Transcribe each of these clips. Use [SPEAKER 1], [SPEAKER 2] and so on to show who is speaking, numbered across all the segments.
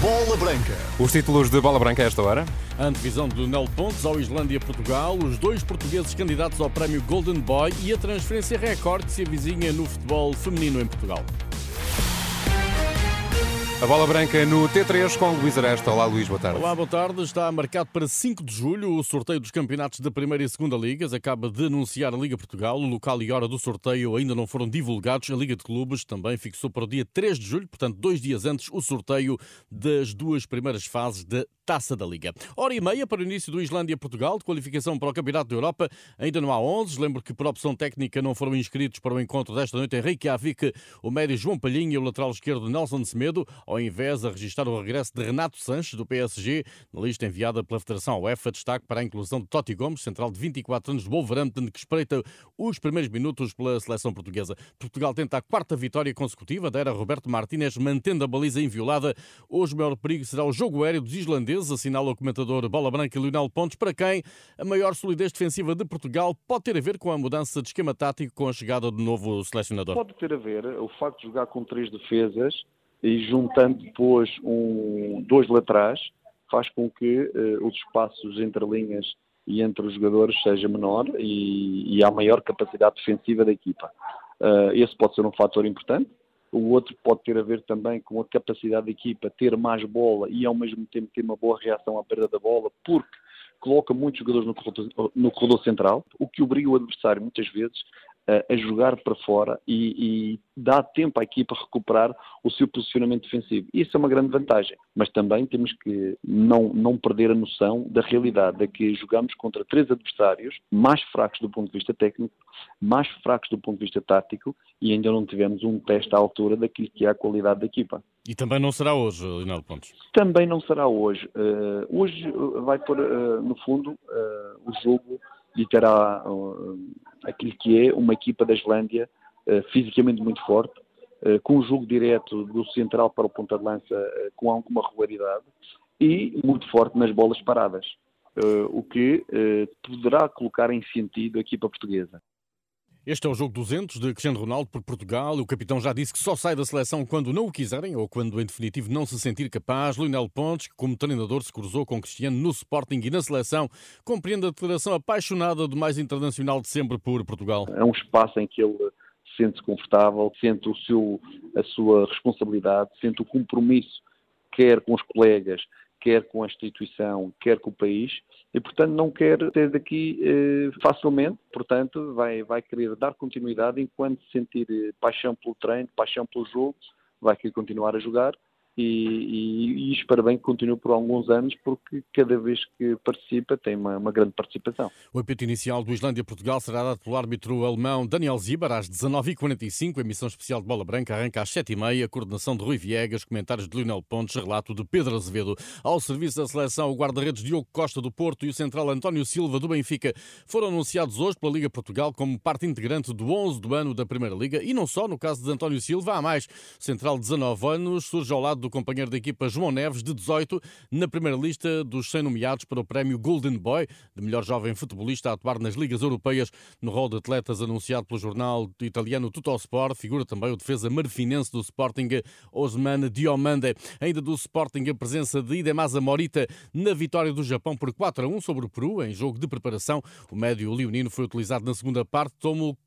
[SPEAKER 1] Bola Branca.
[SPEAKER 2] Os títulos de Bola Branca a esta hora.
[SPEAKER 3] A antevisão do Nel Pontes ao Islândia-Portugal, os dois portugueses candidatos ao prémio Golden Boy e a transferência recorde que se avizinha no futebol feminino em Portugal.
[SPEAKER 2] A bola branca no T3 com Luís Aresta. Olá, Luís, boa tarde.
[SPEAKER 3] Olá, boa tarde. Está marcado para 5 de julho o sorteio dos campeonatos da Primeira e Segunda Ligas. Acaba de anunciar a Liga Portugal. O local e hora do sorteio ainda não foram divulgados. A Liga de Clubes também fixou para o dia 3 de julho, portanto, dois dias antes, o sorteio das duas primeiras fases da Taça da Liga. Hora e meia para o início do Islândia-Portugal, de qualificação para o Campeonato da Europa. Ainda não há 11. Lembro que, por opção técnica, não foram inscritos para o encontro desta noite em Reykjavik o médio João Palhinha e o lateral esquerdo Nelson Semedo, ao invés de registrar o regresso de Renato Sanches, do PSG, na lista enviada pela Federação UEFA. Destaque para a inclusão de Totti Gomes, central de 24 anos de Wolverhampton, que espreita os primeiros minutos pela seleção portuguesa. Portugal tenta a quarta vitória consecutiva da era Roberto Martínez, mantendo a baliza inviolada. Hoje o maior perigo será o jogo aéreo dos islandeses assinala o comentador Bola Branca Lionel Pontes, para quem a maior solidez defensiva de Portugal pode ter a ver com a mudança de esquema tático com a chegada do novo selecionador.
[SPEAKER 4] Pode ter a ver o facto de jogar com três defesas e juntando depois um, dois laterais, faz com que uh, os espaços entre linhas e entre os jogadores seja menor e, e há maior capacidade defensiva da equipa. Uh, esse pode ser um fator importante. O outro pode ter a ver também com a capacidade da equipa ter mais bola e ao mesmo tempo ter uma boa reação à perda da bola, porque coloca muitos jogadores no corredor, no corredor central, o que obriga o adversário muitas vezes a jogar para fora e, e, dá tempo à equipa a recuperar o seu posicionamento defensivo. Isso é uma grande vantagem, mas também temos que não, não perder a noção da realidade de que jogamos contra três adversários mais fracos do ponto de vista técnico, mais fracos do ponto de vista tático e ainda não tivemos um teste à altura daquilo que é a qualidade da equipa.
[SPEAKER 3] E também não será hoje, Leonardo Pontes?
[SPEAKER 4] Também não será hoje. Uh, hoje vai pôr, uh, no fundo, uh, o jogo e terá que é uma equipa da Islândia uh, fisicamente muito forte, uh, com um jogo direto do central para o ponta de lança uh, com alguma regularidade e muito forte nas bolas paradas, o que poderá colocar em sentido a equipa portuguesa.
[SPEAKER 3] Este é o jogo 200 de Cristiano Ronaldo por Portugal. O capitão já disse que só sai da seleção quando não o quiserem ou quando, em definitivo, não se sentir capaz. Lionel Pontes, que como treinador se cruzou com Cristiano no Sporting e na seleção, compreende a declaração apaixonada do mais internacional de sempre por Portugal.
[SPEAKER 4] É um espaço em que ele sente-se confortável, sente o seu, a sua responsabilidade, sente o compromisso, quer com os colegas, quer com a instituição, quer com o país, e portanto não quer ter daqui eh, facilmente, portanto vai, vai querer dar continuidade. Enquanto sentir eh, paixão pelo treino, paixão pelo jogo, vai querer continuar a jogar e, e, e, espero bem que continue por alguns anos, porque cada vez que participa tem uma, uma grande participação.
[SPEAKER 3] O apito inicial do Islândia-Portugal será dado pelo árbitro alemão Daniel Zibar às 19h45. A emissão especial de Bola Branca arranca às 7h30. A coordenação de Rui Viegas, comentários de Lionel Pontes, relato de Pedro Azevedo. Ao serviço da seleção, o guarda-redes Diogo Costa do Porto e o central António Silva do Benfica foram anunciados hoje pela Liga Portugal como parte integrante do 11 do ano da Primeira Liga. E não só, no caso de António Silva, há mais. Central de 19 anos surge ao lado do companheiro da equipa João Neves, de 18, na primeira lista dos 100 nomeados para o prémio Golden Boy, de melhor jovem futebolista a atuar nas ligas europeias. No rol de atletas anunciado pelo jornal italiano Tuttosport, figura também o defesa marfinense do Sporting, Osman Diomande. Ainda do Sporting, a presença de Idemasa Morita na vitória do Japão por 4 a 1 sobre o Peru, em jogo de preparação. O médio leonino foi utilizado na segunda parte,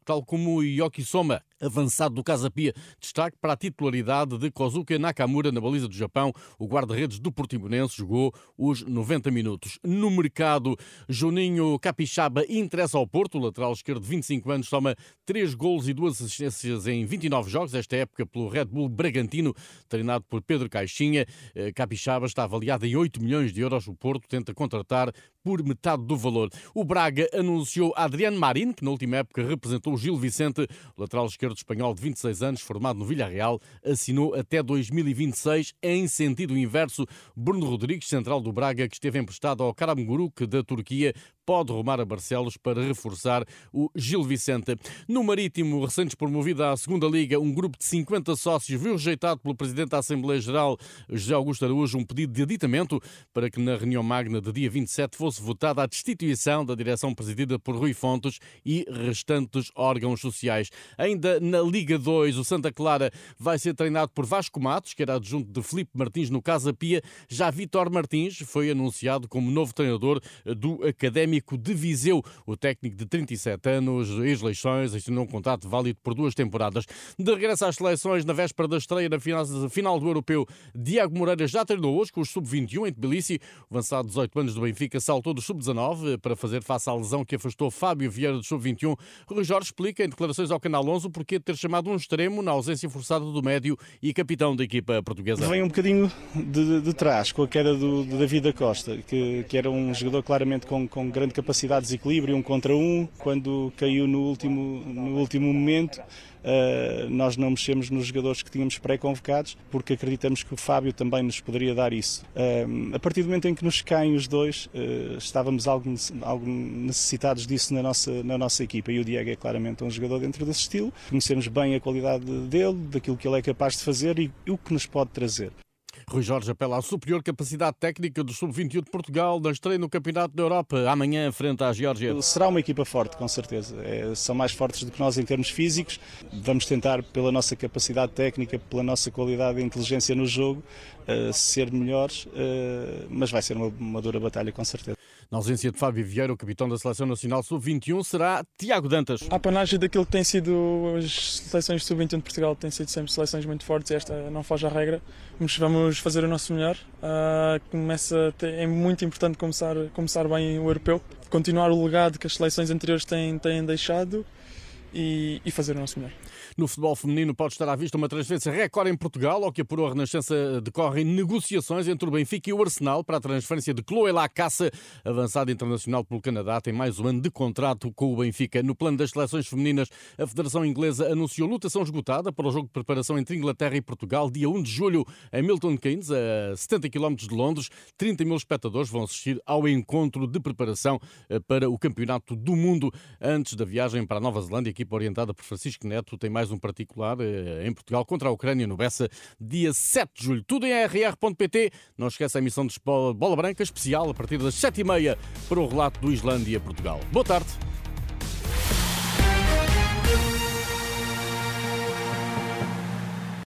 [SPEAKER 3] tal como Yoki Soma, avançado do Casa Pia. Destaque para a titularidade de Kozuka Nakamura na baliza do Japão. O guarda-redes do Portimonense jogou os 90 minutos. No mercado, Juninho Capixaba interessa ao Porto. O lateral esquerdo de 25 anos toma 3 golos e 2 assistências em 29 jogos, esta época pelo Red Bull Bragantino, treinado por Pedro Caixinha. Eh, Capixaba está avaliado em 8 milhões de euros. O Porto tenta contratar por metade do valor. O Braga anunciou Adriano Marin, que na última época representou Gil Vicente, lateral esquerdo espanhol de 26 anos, formado no Villarreal, assinou até 2026 em sentido inverso. Bruno Rodrigues, central do Braga, que esteve emprestado ao Karamguruk da Turquia, pode rumar a Barcelos para reforçar o Gil Vicente. No Marítimo, recentes promovido à segunda Liga, um grupo de 50 sócios viu rejeitado pelo Presidente da Assembleia Geral, José Augusto Araújo, um pedido de aditamento para que na reunião magna de dia 27 fosse votada a destituição da direção presidida por Rui Fontes e restantes órgãos sociais. Ainda na Liga 2. O Santa Clara vai ser treinado por Vasco Matos, que era adjunto de Felipe Martins no Casa Pia. Já Vitor Martins foi anunciado como novo treinador do Académico de Viseu. O técnico de 37 anos, ex-leixões, assinou um contrato válido por duas temporadas. De regresso às seleções, na véspera da estreia na final do Europeu, Diago Moreira já treinou hoje com os sub-21 em Tbilisi. O avançado 18 anos do Benfica saltou do sub-19 para fazer face à lesão que afastou Fábio Vieira do sub-21. Rui Jorge explica em declarações ao canal 11 o porquê de ter chamado um extremo na ausência forçada do médio e capitão da equipa portuguesa.
[SPEAKER 5] Vem um bocadinho de, de trás, com a queda do, do David da Costa, que, que era um jogador claramente com, com grande capacidade de desequilíbrio, um contra um. Quando caiu no último, no último momento, nós não mexemos nos jogadores que tínhamos pré-convocados, porque acreditamos que o Fábio também nos poderia dar isso. Uh, a partir do momento em que nos caem os dois, uh, estávamos algo, algo necessitados disso na nossa, na nossa equipa. E o Diego é claramente um jogador dentro desse estilo. Conhecemos bem a qualidade dele, daquilo que ele é capaz de fazer e o que nos pode trazer.
[SPEAKER 3] Rui Jorge apela à superior capacidade técnica do Sub-21 de Portugal na estreia no Campeonato da Europa, amanhã frente à Geórgia.
[SPEAKER 5] Será uma equipa forte, com certeza. É, são mais fortes do que nós em termos físicos. Vamos tentar, pela nossa capacidade técnica, pela nossa qualidade e inteligência no jogo, uh, ser melhores, uh, mas vai ser uma, uma dura batalha, com certeza.
[SPEAKER 3] Na ausência de Fábio Vieira, o capitão da Seleção Nacional Sub-21 será Tiago Dantas.
[SPEAKER 6] A panagem daquilo que tem sido as seleções Sub-21 de Portugal, tem sido sempre seleções muito fortes, esta não foge à regra. Vamos fazer o nosso melhor. Uh, começa, é muito importante começar, começar bem o europeu, continuar o legado que as seleções anteriores têm, têm deixado e, e fazer o nosso melhor.
[SPEAKER 3] No futebol feminino pode estar à vista uma transferência recorde em Portugal, ao que apurou a Renascença decorrem negociações entre o Benfica e o Arsenal para a transferência de Chloé Lacasse, avançada internacional pelo Canadá, tem mais um ano de contrato com o Benfica. No plano das seleções femininas, a Federação Inglesa anunciou lutação esgotada para o jogo de preparação entre Inglaterra e Portugal, dia 1 de julho, em Milton Keynes, a 70 km de Londres. 30 mil espectadores vão assistir ao encontro de preparação eh, para o Campeonato do Mundo. Antes da viagem para a Nova Zelândia, a equipa orientada por Francisco Neto tem mais um particular eh, em Portugal contra a Ucrânia no Bessa, dia 7 de julho. Tudo em rr.pt. Não esqueça a emissão de Bola Branca especial a partir das 7h30 para o relato do Islândia-Portugal. Boa tarde.